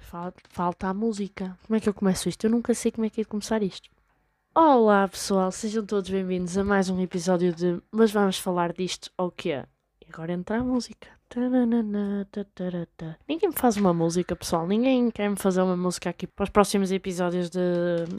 Falta, falta a música. Como é que eu começo isto? Eu nunca sei como é que é de começar isto. Olá pessoal, sejam todos bem-vindos a mais um episódio de Mas vamos falar disto ou quê? E agora entra a música. Ninguém me faz uma música, pessoal. Ninguém quer me fazer uma música aqui para os próximos episódios de,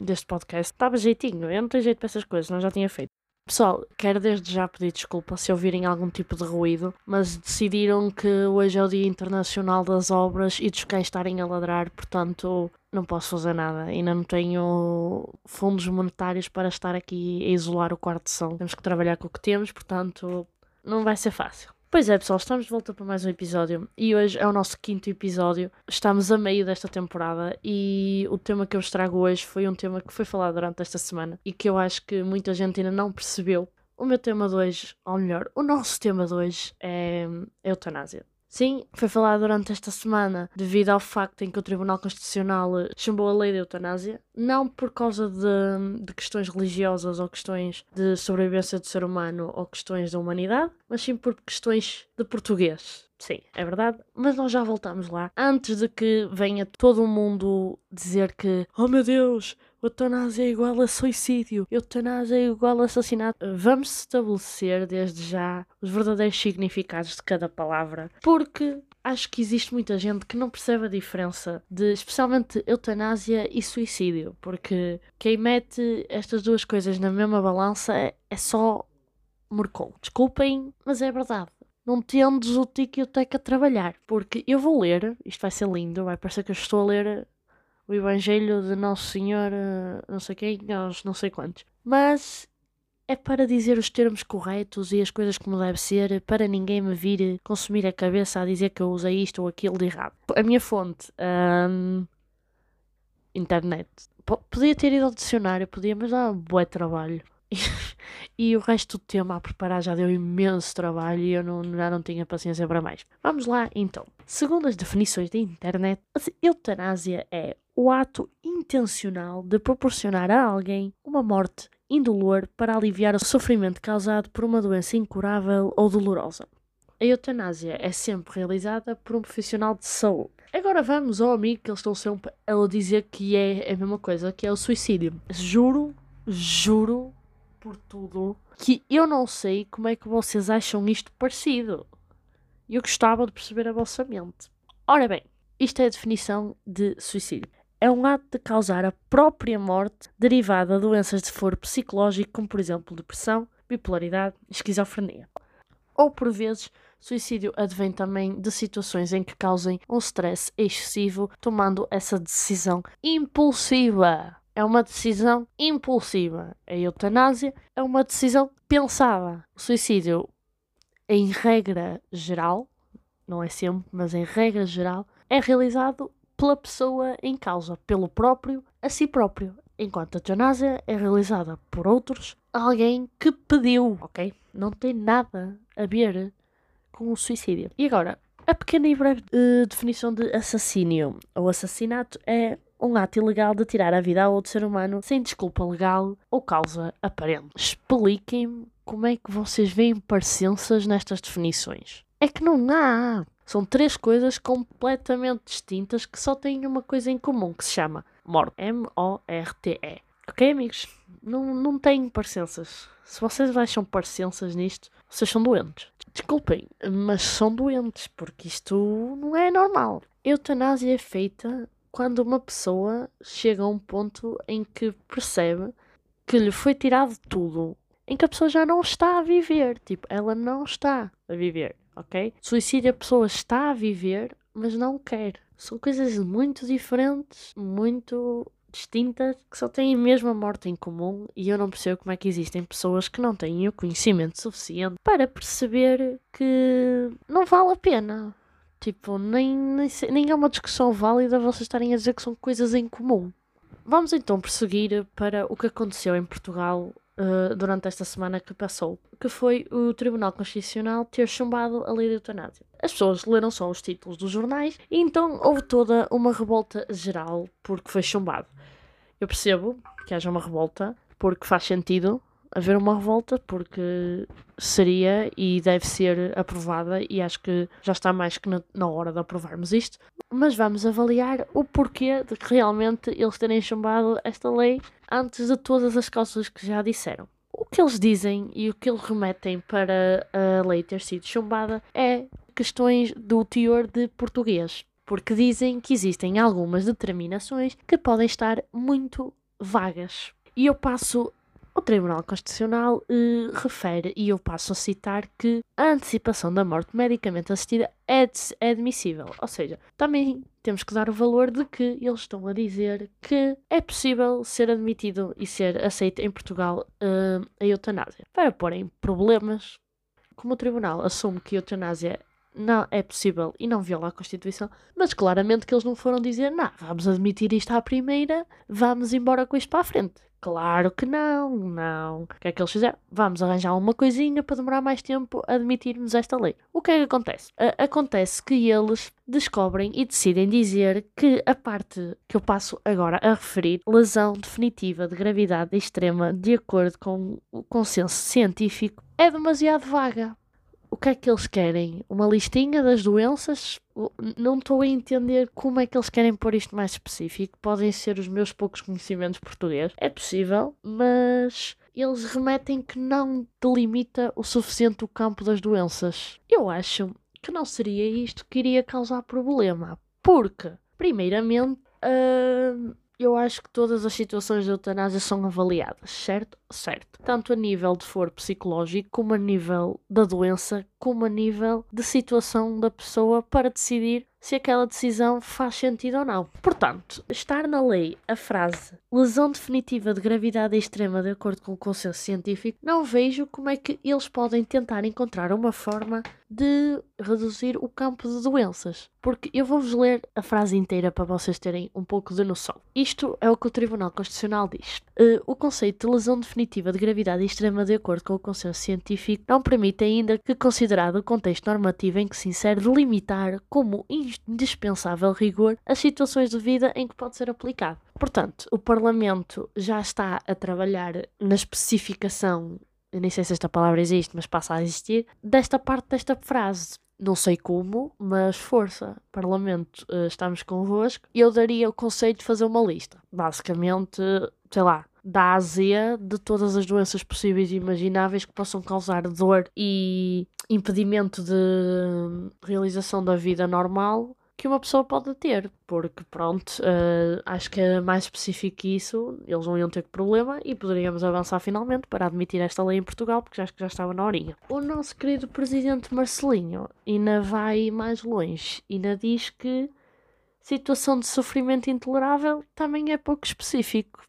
deste podcast. Estava jeitinho, eu não tenho jeito para essas coisas, não já tinha feito. Pessoal, quero desde já pedir desculpa se ouvirem algum tipo de ruído, mas decidiram que hoje é o Dia Internacional das Obras e dos cães estarem a ladrar, portanto não posso fazer nada. Ainda não tenho fundos monetários para estar aqui a isolar o quarto de som. Temos que trabalhar com o que temos, portanto não vai ser fácil. Pois é, pessoal, estamos de volta para mais um episódio e hoje é o nosso quinto episódio. Estamos a meio desta temporada e o tema que eu vos trago hoje foi um tema que foi falado durante esta semana e que eu acho que muita gente ainda não percebeu. O meu tema de hoje, ou melhor, o nosso tema de hoje é eutanásia. Sim, foi falado durante esta semana devido ao facto em que o Tribunal Constitucional chumbou a lei da eutanásia, não por causa de, de, questões religiosas ou questões de sobrevivência do ser humano ou questões da humanidade, mas sim por questões de português. Sim, é verdade, mas nós já voltamos lá. Antes de que venha todo o mundo dizer que, oh meu Deus, eutanásia é igual a suicídio, eutanásia é igual a assassinato. Vamos estabelecer desde já os verdadeiros significados de cada palavra, porque acho que existe muita gente que não percebe a diferença de, especialmente, eutanásia e suicídio, porque quem mete estas duas coisas na mesma balança é, é só morcou. Desculpem, mas é verdade não tendes o tique e o teco a trabalhar. Porque eu vou ler, isto vai ser lindo, vai parecer que eu estou a ler o Evangelho de Nosso Senhor, eh, não sei quem, aos não sei quantos. Mas é para dizer os termos corretos e as coisas como deve ser, para ninguém me vir consumir a cabeça a dizer que eu usei isto ou aquilo de errado. A minha fonte, um, internet. Podia ter ido ao dicionário, podia, mas dá um bom trabalho. e o resto do tema a preparar já deu imenso trabalho e eu não, já não tinha paciência para mais. Vamos lá então. Segundo as definições da internet, a eutanásia é o ato intencional de proporcionar a alguém uma morte indolor para aliviar o sofrimento causado por uma doença incurável ou dolorosa. A eutanásia é sempre realizada por um profissional de saúde. Agora vamos ao amigo que eles estão sempre a dizer que é a mesma coisa, que é o suicídio. Juro, juro por tudo que eu não sei como é que vocês acham isto parecido. Eu gostava de perceber a vossa mente. Ora bem, isto é a definição de suicídio é um ato de causar a própria morte derivada de doenças de foro psicológico, como por exemplo depressão, bipolaridade esquizofrenia. Ou por vezes, suicídio advém também de situações em que causem um stress excessivo, tomando essa decisão impulsiva. É uma decisão impulsiva. A eutanásia é uma decisão pensada. O suicídio, em regra geral, não é sempre, mas em regra geral, é realizado pela pessoa em causa, pelo próprio a si próprio, enquanto a eutanásia é realizada por outros, alguém que pediu, ok? Não tem nada a ver com o suicídio. E agora, a pequena e breve uh, definição de assassínio ou assassinato é um ato ilegal de tirar a vida a outro ser humano sem desculpa legal ou causa aparente. Expliquem-me como é que vocês veem parecenças nestas definições. É que não há. São três coisas completamente distintas que só têm uma coisa em comum, que se chama morte. M-O-R-T-E. Ok, amigos? Não, não têm parecenças. Se vocês acham parecenças nisto, vocês são doentes. Desculpem, mas são doentes, porque isto não é normal. Eutanásia é feita quando uma pessoa chega a um ponto em que percebe que lhe foi tirado tudo, em que a pessoa já não está a viver. Tipo, ela não está a viver ok? Suicídio a pessoa está a viver, mas não quer. São coisas muito diferentes, muito distintas, que só têm mesmo a morte em comum e eu não percebo como é que existem pessoas que não têm o conhecimento suficiente para perceber que não vale a pena. Tipo, nem, nem, nem é uma discussão válida vocês estarem a dizer que são coisas em comum. Vamos então prosseguir para o que aconteceu em Portugal uh, durante esta semana que passou, que foi o Tribunal Constitucional ter chumbado a lei da eutanásia. As pessoas leram só os títulos dos jornais e então houve toda uma revolta geral porque foi chumbado. Eu percebo que haja uma revolta porque faz sentido haver uma revolta, porque seria e deve ser aprovada, e acho que já está mais que na hora de aprovarmos isto. Mas vamos avaliar o porquê de que realmente eles terem chumbado esta lei antes de todas as causas que já disseram. O que eles dizem e o que eles remetem para a lei ter sido chumbada é questões do teor de português, porque dizem que existem algumas determinações que podem estar muito vagas. E eu passo o Tribunal Constitucional eh, refere, e eu passo a citar, que a antecipação da morte medicamente assistida é, é admissível. Ou seja, também temos que dar o valor de que eles estão a dizer que é possível ser admitido e ser aceito em Portugal uh, a eutanásia. Para porem problemas, como o Tribunal assume que a eutanásia não é possível e não viola a Constituição, mas claramente que eles não foram dizer, não, vamos admitir isto à primeira, vamos embora com isto para a frente. Claro que não, não. O que é que eles fizeram? Vamos arranjar uma coisinha para demorar mais tempo a admitirmos esta lei. O que é que acontece? A acontece que eles descobrem e decidem dizer que a parte que eu passo agora a referir, lesão definitiva de gravidade extrema de acordo com o consenso científico, é demasiado vaga que é que eles querem? Uma listinha das doenças? Não estou a entender como é que eles querem pôr isto mais específico. Podem ser os meus poucos conhecimentos português. É possível, mas eles remetem que não delimita o suficiente o campo das doenças. Eu acho que não seria isto que iria causar problema. Porque, primeiramente, uh, eu acho que todas as situações de eutanásia são avaliadas, certo? Certo. Tanto a nível de foro psicológico, como a nível da doença, como a nível de situação da pessoa para decidir se aquela decisão faz sentido ou não. Portanto, estar na lei a frase lesão definitiva de gravidade extrema de acordo com o consenso científico, não vejo como é que eles podem tentar encontrar uma forma de reduzir o campo de doenças. Porque eu vou-vos ler a frase inteira para vocês terem um pouco de noção. Isto é o que o Tribunal Constitucional diz. Uh, o conceito de lesão definitiva de gravidade extrema de acordo com o consenso científico não permite ainda que, considerado o contexto normativo em que se insere, delimitar como indispensável rigor as situações de vida em que pode ser aplicado. Portanto, o Parlamento já está a trabalhar na especificação, eu nem sei se esta palavra existe, mas passa a existir, desta parte desta frase. Não sei como, mas força, Parlamento, eh, estamos convosco. Eu daria o conselho de fazer uma lista. Basicamente, sei lá, da A Z de todas as doenças possíveis e imagináveis que possam causar dor e impedimento de realização da vida normal que uma pessoa pode ter, porque pronto, uh, acho que é mais específico que isso, eles não iam ter problema e poderíamos avançar finalmente para admitir esta lei em Portugal, porque acho que já estava na horinha. O nosso querido presidente Marcelinho ainda vai mais longe, ainda diz que situação de sofrimento intolerável também é pouco específico,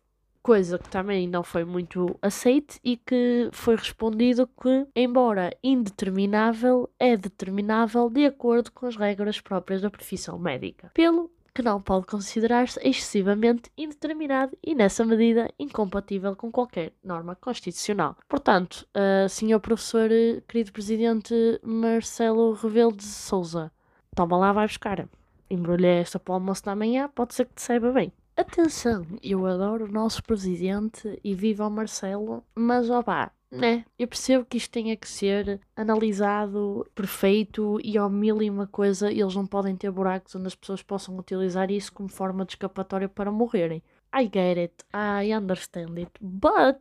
coisa que também não foi muito aceite e que foi respondido que, embora indeterminável, é determinável de acordo com as regras próprias da profissão médica, pelo que não pode considerar-se excessivamente indeterminado e, nessa medida, incompatível com qualquer norma constitucional. Portanto, uh, senhor professor, querido presidente Marcelo Rebelo de Souza, toma lá, vai buscar. Embrulhei esta para o almoço da manhã, pode ser que te saiba bem. Atenção, eu adoro o nosso presidente e viva o Marcelo, mas ó né? Eu percebo que isto tenha que ser analisado, perfeito e ao mil e uma coisa, eles não podem ter buracos onde as pessoas possam utilizar isso como forma de escapatória para morrerem. I get it, I understand it, but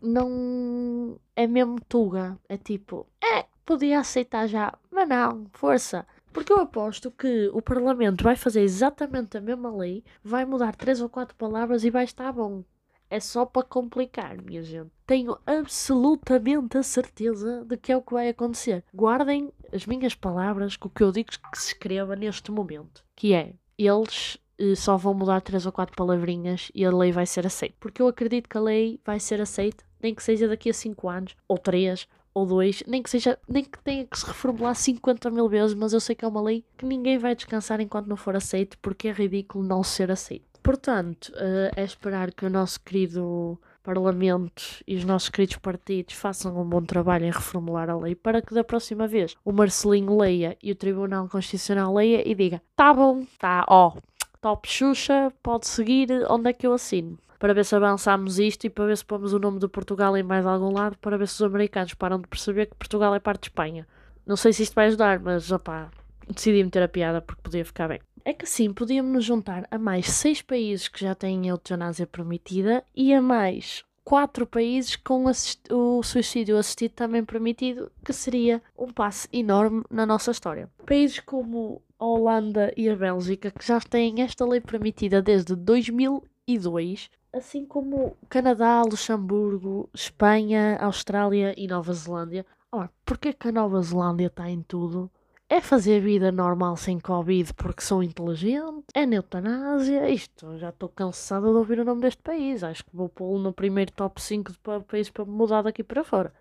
não é mesmo tuga. É tipo, é, podia aceitar já, mas não, força. Porque eu aposto que o Parlamento vai fazer exatamente a mesma lei, vai mudar três ou quatro palavras e vai estar bom. É só para complicar, minha gente. Tenho absolutamente a certeza de que é o que vai acontecer. Guardem as minhas palavras com o que eu digo que se escreva neste momento. Que é, eles eh, só vão mudar três ou quatro palavrinhas e a lei vai ser aceita. Porque eu acredito que a lei vai ser aceita, nem que seja daqui a cinco anos, ou três, ou dois, nem que seja, nem que tenha que se reformular 50 mil vezes, mas eu sei que é uma lei que ninguém vai descansar enquanto não for aceito, porque é ridículo não ser aceito. Portanto, uh, é esperar que o nosso querido Parlamento e os nossos queridos partidos façam um bom trabalho em reformular a lei para que da próxima vez o Marcelinho leia e o Tribunal Constitucional leia e diga: tá bom, tá, ó, top Xuxa, pode seguir onde é que eu assino. Para ver se avançamos isto e para ver se pomos o nome de Portugal em mais algum lado, para ver se os americanos param de perceber que Portugal é parte de Espanha. Não sei se isto vai ajudar, mas opá, decidi meter a piada porque podia ficar bem. É que assim podíamos nos juntar a mais seis países que já têm a eutanásia permitida e a mais quatro países com o suicídio assistido também permitido, que seria um passo enorme na nossa história. Países como a Holanda e a Bélgica, que já têm esta lei permitida desde 2002, assim como Canadá, Luxemburgo, Espanha, Austrália e Nova Zelândia. Ora, porquê que a Nova Zelândia está em tudo? É fazer vida normal sem Covid porque sou inteligente? É na eutanásia? Isto, já estou cansada de ouvir o nome deste país. Acho que vou pô-lo no primeiro top 5 de países para mudar daqui para fora.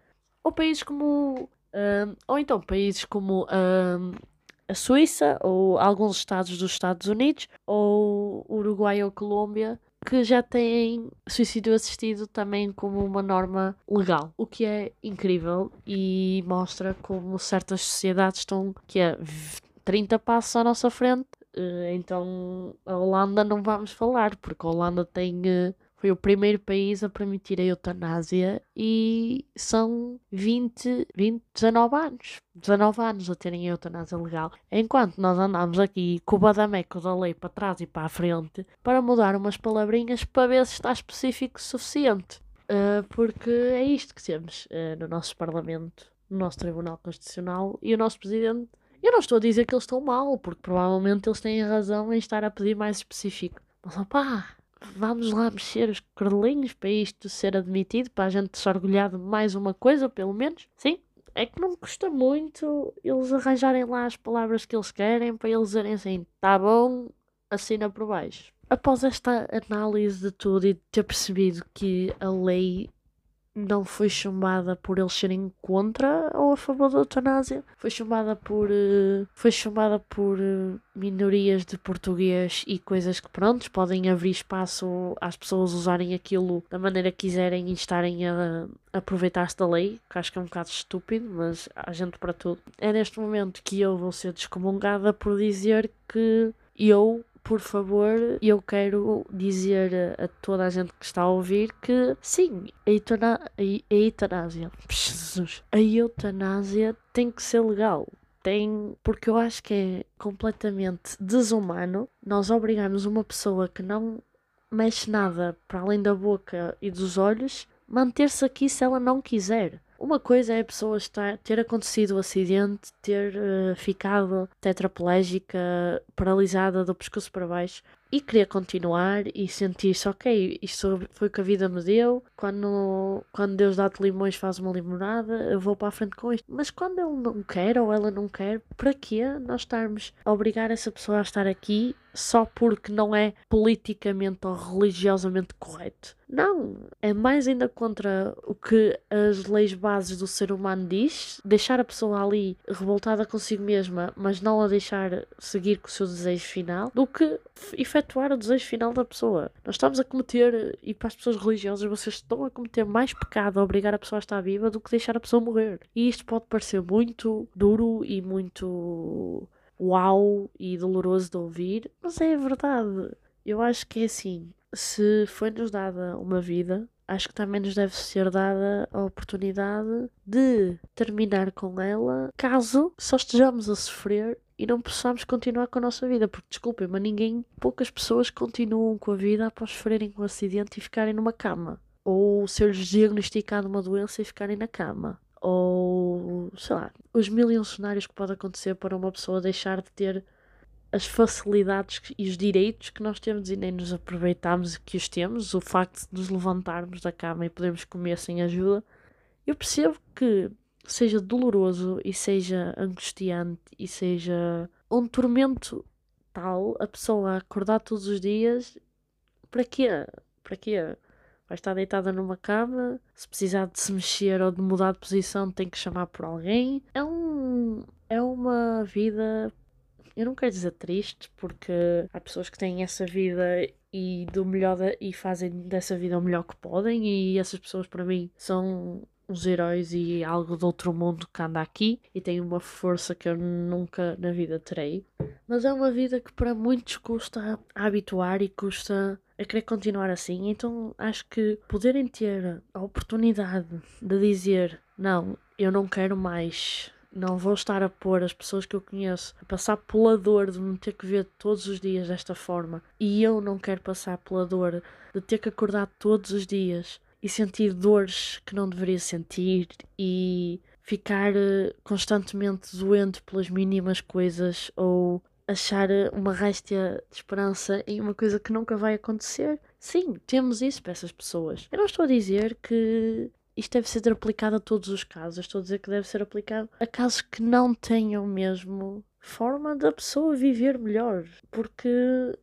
Ou países como. Uh, ou então países como uh, a Suíça, ou alguns estados dos Estados Unidos, ou Uruguai ou Colômbia, que já têm suicídio assistido também como uma norma legal, o que é incrível e mostra como certas sociedades estão que é 30 passos à nossa frente. Eh, então a Holanda não vamos falar, porque a Holanda tem eh, foi o primeiro país a permitir a eutanásia e são 20, 20, 19 anos. 19 anos a terem a eutanásia legal. Enquanto nós andamos aqui com o badameco da lei para trás e para a frente para mudar umas palavrinhas para ver se está específico o suficiente. Uh, porque é isto que temos uh, no nosso Parlamento, no nosso Tribunal Constitucional e o nosso Presidente. Eu não estou a dizer que eles estão mal, porque provavelmente eles têm razão em estar a pedir mais específico. Mas opá, vamos lá mexer os cordelinhos para isto ser admitido, para a gente se orgulhar de mais uma coisa, pelo menos. Sim, é que não custa muito eles arranjarem lá as palavras que eles querem para eles dizerem assim: tá bom, assina por baixo. Após esta análise de tudo e de ter percebido que a lei não foi chumbada por eles serem contra ou a favor da eutanásia, foi chumbada por uh, foi chumbada por uh, minorias de português e coisas que pronto podem abrir espaço às pessoas usarem aquilo da maneira que quiserem e estarem a, a aproveitar-se da lei, que acho que é um bocado estúpido, mas há gente para tudo. É neste momento que eu vou ser descomungada por dizer que eu por favor, eu quero dizer a, toda a gente que está a ouvir que sim, a, eutana, a, eutanásia, Jesus, a eutanásia tem que ser legal. Tem, porque eu acho que é completamente desumano nós obrigarmos uma pessoa que não mexe nada para além da boca e dos olhos manter-se aqui se ela não quiser. Uma coisa é a pessoa estar, ter acontecido o acidente, ter uh, ficado tetraplégica, paralisada do pescoço para baixo e querer continuar e sentir-se, ok, isto foi o que a vida me deu. Quando, quando Deus dá-te limões, faz uma limonada, eu vou para a frente com isto. Mas quando ele não quer ou ela não quer, para quê nós estarmos a obrigar essa pessoa a estar aqui só porque não é politicamente ou religiosamente correto? Não, é mais ainda contra o que as leis bases do ser humano diz, deixar a pessoa ali revoltada consigo mesma, mas não a deixar seguir com o seu desejo final, do que efetuar o desejo final da pessoa. Nós estamos a cometer, e para as pessoas religiosas, vocês estão a cometer mais pecado a obrigar a pessoa a estar viva do que deixar a pessoa morrer. E isto pode parecer muito duro e muito uau e doloroso de ouvir, mas é verdade. Eu acho que é assim se foi-nos dada uma vida, acho que também nos deve ser dada a oportunidade de terminar com ela caso só estejamos a sofrer e não possamos continuar com a nossa vida. Porque, desculpem, mas ninguém, poucas pessoas continuam com a vida após sofrerem um acidente e ficarem numa cama. Ou ser-lhes diagnosticada uma doença e ficarem na cama. Ou, sei lá, os mil e um cenários que pode acontecer para uma pessoa deixar de ter as facilidades e os direitos que nós temos e nem nos aproveitamos que os temos, o facto de nos levantarmos da cama e podermos comer sem ajuda, eu percebo que seja doloroso e seja angustiante e seja um tormento tal a pessoa acordar todos os dias para quê? Para quê? Vai estar deitada numa cama, se precisar de se mexer ou de mudar de posição tem que chamar por alguém. É um é uma vida eu não quero dizer triste, porque há pessoas que têm essa vida e do melhor de, e fazem dessa vida o melhor que podem, e essas pessoas para mim são uns heróis e algo de outro mundo que anda aqui e tem uma força que eu nunca na vida terei. Mas é uma vida que para muitos custa a habituar e custa a querer continuar assim. Então acho que poderem ter a oportunidade de dizer não, eu não quero mais. Não vou estar a pôr as pessoas que eu conheço a passar pela dor de me ter que ver todos os dias desta forma. E eu não quero passar pela dor de ter que acordar todos os dias e sentir dores que não deveria sentir e ficar eh, constantemente doente pelas mínimas coisas ou achar eh, uma réstia de esperança em uma coisa que nunca vai acontecer. Sim, temos isso para essas pessoas. Eu não estou a dizer que isto deve ser aplicado a todos os casos. Estou a dizer que deve ser aplicado a casos que não tenham mesmo forma da pessoa viver melhor. Porque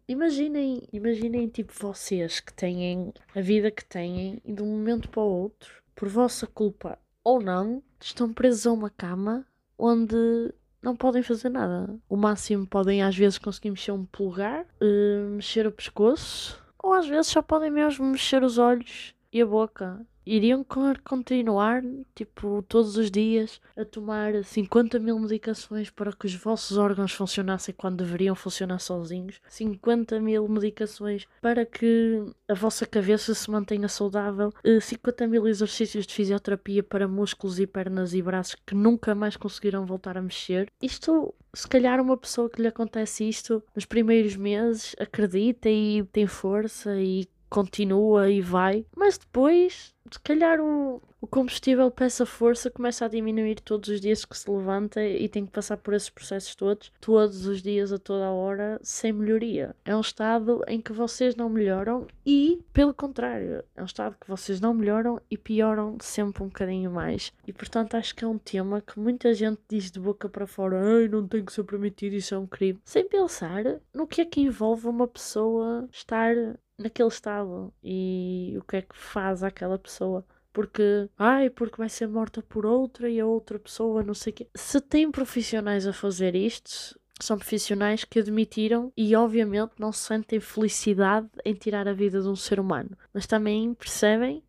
imaginem, imaginem tipo vocês que têm a vida que têm e de um momento para o outro, por vossa culpa ou não, estão presos a uma cama onde não podem fazer nada. O máximo podem às vezes conseguir mexer um polegar, uh, mexer o pescoço, ou às vezes só podem mesmo mexer os olhos e a boca iriam continuar, tipo, todos os dias a tomar 50 mil medicações para que os vossos órgãos funcionassem quando deveriam funcionar sozinhos, 50 mil medicações para que a vossa cabeça se mantenha saudável, 50 mil exercícios de fisioterapia para músculos e pernas e braços que nunca mais conseguirão voltar a mexer. Isto se calhar uma pessoa que lhe acontece isto nos primeiros meses acredita e tem força e continua e vai, mas depois, se calhar, o, o combustível essa força começa a diminuir todos os dias que se levanta e tem que passar por esses processos todos, todos os dias, a toda a hora, sem melhoria. É um estado em que vocês não melhoram e, pelo contrário, é um estado que vocês não melhoram e pioram sempre um bocadinho mais. E portanto, acho que é um tema que muita gente diz de boca para fora: Ai, não tem que ser permitido, isso é um crime. Sem pensar no que é que envolve uma pessoa estar naquele estado e o que é que faz aquela pessoa. Porque, ai, porque vai ser morta por outra e a outra pessoa, não sei o quê. Se tem profissionais a fazer isto, são profissionais que admitiram e, obviamente, não sentem felicidade em tirar a vida de um ser humano, mas também percebem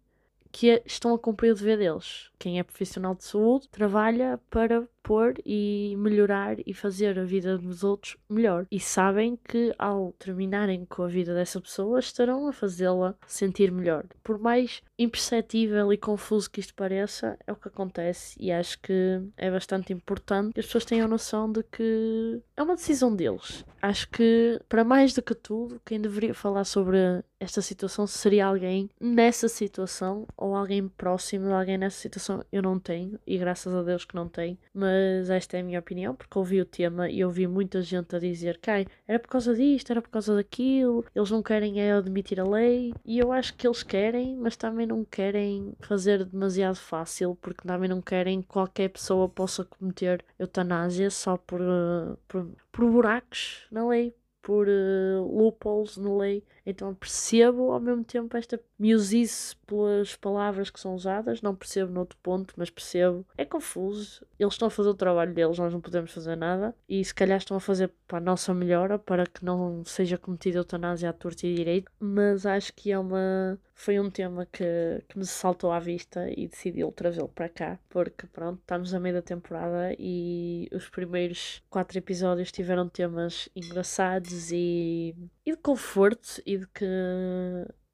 que estão a cumprir o dever deles. Quem é profissional de saúde trabalha para pôr e melhorar e fazer a vida dos outros melhor. E sabem que ao terminarem com a vida dessa pessoa estarão a fazê-la sentir melhor. Por mais imperceptível e confuso que isto pareça, é o que acontece e acho que é bastante importante que as pessoas tenham noção de que é uma decisão deles. Acho que, para mais do que tudo, quem deveria falar sobre esta situação seria alguém nessa situação ou alguém próximo de alguém nessa situação. Eu não tenho, e graças a Deus que não tenho, mas mas esta é a minha opinião, porque ouvi o tema e ouvi muita gente a dizer que era por causa disto, era por causa daquilo, eles não querem é admitir a lei, e eu acho que eles querem, mas também não querem fazer demasiado fácil, porque também não querem que qualquer pessoa possa cometer eutanásia só por, uh, por, por buracos na lei, por uh, loopholes na lei. Então percebo ao mesmo tempo esta musice pelas palavras que são usadas, não percebo noutro ponto, mas percebo. É confuso. Eles estão a fazer o trabalho deles, nós não podemos fazer nada. E se calhar estão a fazer para a nossa melhora, para que não seja cometida eutanásia à torta e direito. Mas acho que é uma. Foi um tema que, que me saltou à vista e decidi trazê-lo para cá, porque pronto, estamos a meio da temporada e os primeiros quatro episódios tiveram temas engraçados e, e de conforto e de que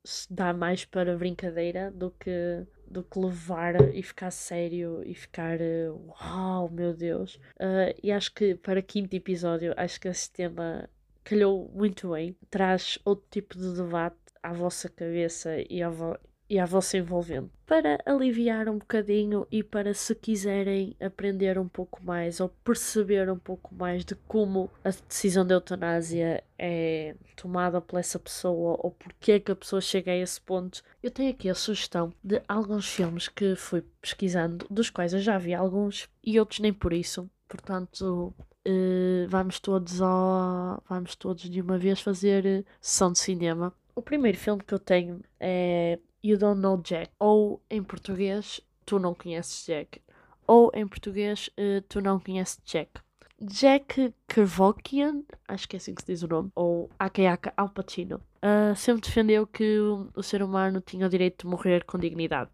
se dá mais para brincadeira do que do que levar e ficar sério e ficar uau, meu Deus. Uh, e acho que para quinto episódio, acho que esse tema calhou muito bem. Traz outro tipo de debate à vossa cabeça e vo e à vossa envolvente. Para aliviar um bocadinho e para se quiserem aprender um pouco mais ou perceber um pouco mais de como a decisão de eutanásia é tomada por essa pessoa ou porque é que a pessoa chega a esse ponto, eu tenho aqui a sugestão de alguns filmes que fui pesquisando, dos quais eu já vi alguns e outros nem por isso. Portanto, Uh, vamos todos ao, vamos todos de uma vez fazer sessão de cinema. O primeiro filme que eu tenho é You Don't Know Jack. Ou em português, Tu Não Conheces Jack. Ou em português, uh, Tu Não Conheces Jack. Jack Kevorkian, acho que é assim que se diz o nome, ou Akayaka Al Pacino, uh, sempre defendeu que o, ser humano tinha o direito de morrer com dignidade.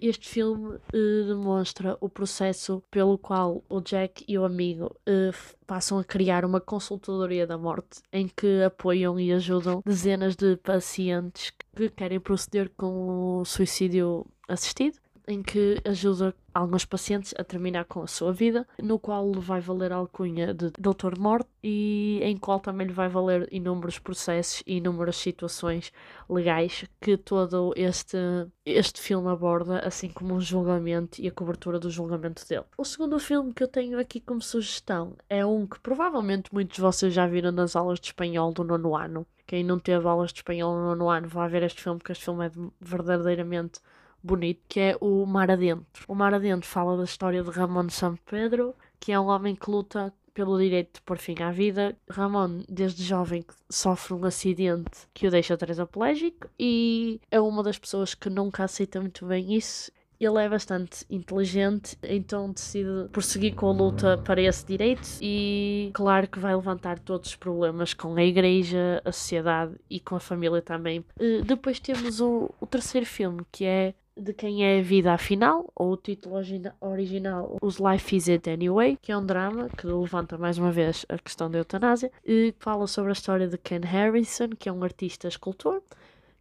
Este filme eh, demonstra o processo pelo qual o Jack e o amigo eh, passam a criar uma consultadoria da morte em que apoiam e ajudam dezenas de pacientes que querem proceder com o suicídio assistido em que ajuda alguns pacientes a terminar com a sua vida, no qual lhe vai valer a alcunha de Doutor Morte e em qual também lhe vai valer inúmeros processos e inúmeras situações legais que todo este, este filme aborda, assim como o julgamento e a cobertura do julgamento dele. O segundo filme que eu tenho aqui como sugestão é um que provavelmente muitos de vocês já viram nas aulas de espanhol do nono ano. Quem não teve aulas de espanhol no nono ano vai ver este filme, porque este filme é verdadeiramente bonito, que é o Mar Adentro. O Mar Adentro fala da história de Ramon San Pedro, que é um homem que luta pelo direito de pôr fim à vida. Ramon, desde jovem, sofre um acidente que o deixa tetraplégico e é uma das pessoas que nunca aceita muito bem isso. Ele é bastante inteligente, então decide prosseguir com a luta para esse direito e, claro, que vai levantar todos os problemas com a igreja, a sociedade e com a família também. Uh, depois temos o, o terceiro filme, que é de quem é a vida afinal, ou o título original, Os Life Is It Anyway, que é um drama que levanta mais uma vez a questão da eutanásia e fala sobre a história de Ken Harrison, que é um artista escultor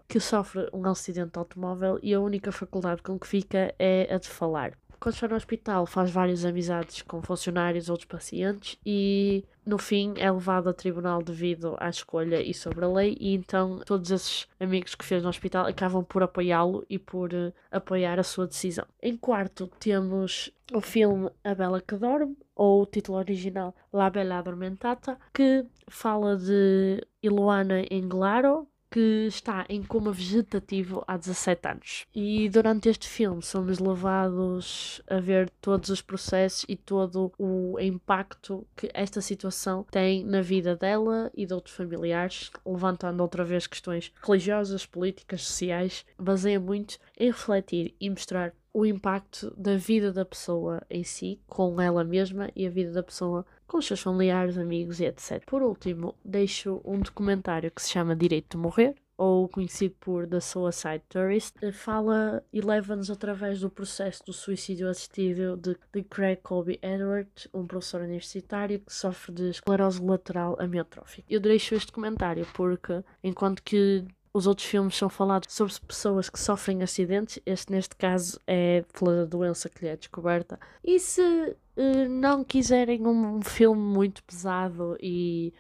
que sofre um acidente de automóvel e a única faculdade com que fica é a de falar. Quando está no hospital, faz várias amizades com funcionários, outros pacientes e no fim é levado a tribunal devido à escolha e sobre a lei, e então todos esses amigos que fez no hospital acabam por apoiá-lo e por uh, apoiar a sua decisão. Em quarto, temos o filme A Bela que Dorme, ou o título original La Bella Adormentata, que fala de Iluana Englaro, que está em coma vegetativo há 17 anos. E durante este filme somos levados a ver todos os processos e todo o impacto que esta situação tem na vida dela e de outros familiares, levantando outra vez questões religiosas, políticas, sociais. Baseia muito em refletir e mostrar o impacto da vida da pessoa em si, com ela mesma e a vida da pessoa com os seus familiares, amigos e etc. Por último, deixo um documentário que se chama Direito de Morrer, ou conhecido por The Suicide Tourist, fala e leva-nos através do processo do suicídio assistido de, de Craig Colby Edward, um professor universitário que sofre de esclerose lateral amiotrófica. Eu deixo este comentário porque, enquanto que os outros filmes são falados sobre pessoas que sofrem acidentes, este neste caso é pela doença que lhe é descoberta. E se uh, não quiserem um filme muito pesado e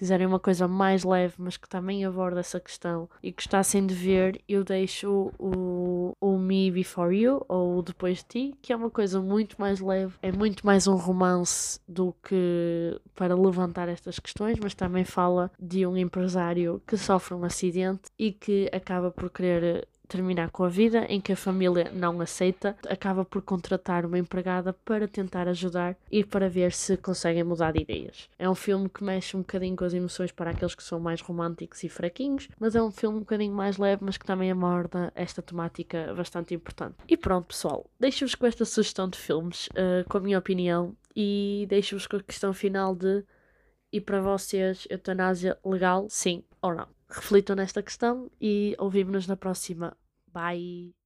quiserem uma coisa mais leve, mas que também aborda essa questão e gostassem de ver, eu deixo o, o Me Before You ou o Depois de Ti, que é uma coisa muito mais leve, é muito mais um romance do que para levantar estas questões, mas também fala de um empresário que sofre um acidente e que acaba por querer terminar com a vida, em que a família não aceita, acaba por contratar uma empregada para tentar ajudar e para ver se conseguem mudar de ideias. É um filme que mexe um bocadinho com as emoções para aqueles que são mais românticos e fraquinhos, mas é um filme um bocadinho mais leve, mas que também aborda esta temática bastante importante. E pronto, pessoal, deixo-vos com esta sugestão de filmes, uh, com a minha opinião, e deixo-vos com a questão final de e para vocês, eutanásia legal, sim ou não? reflitam nesta questão e ouvimos-nos na próxima. Bye!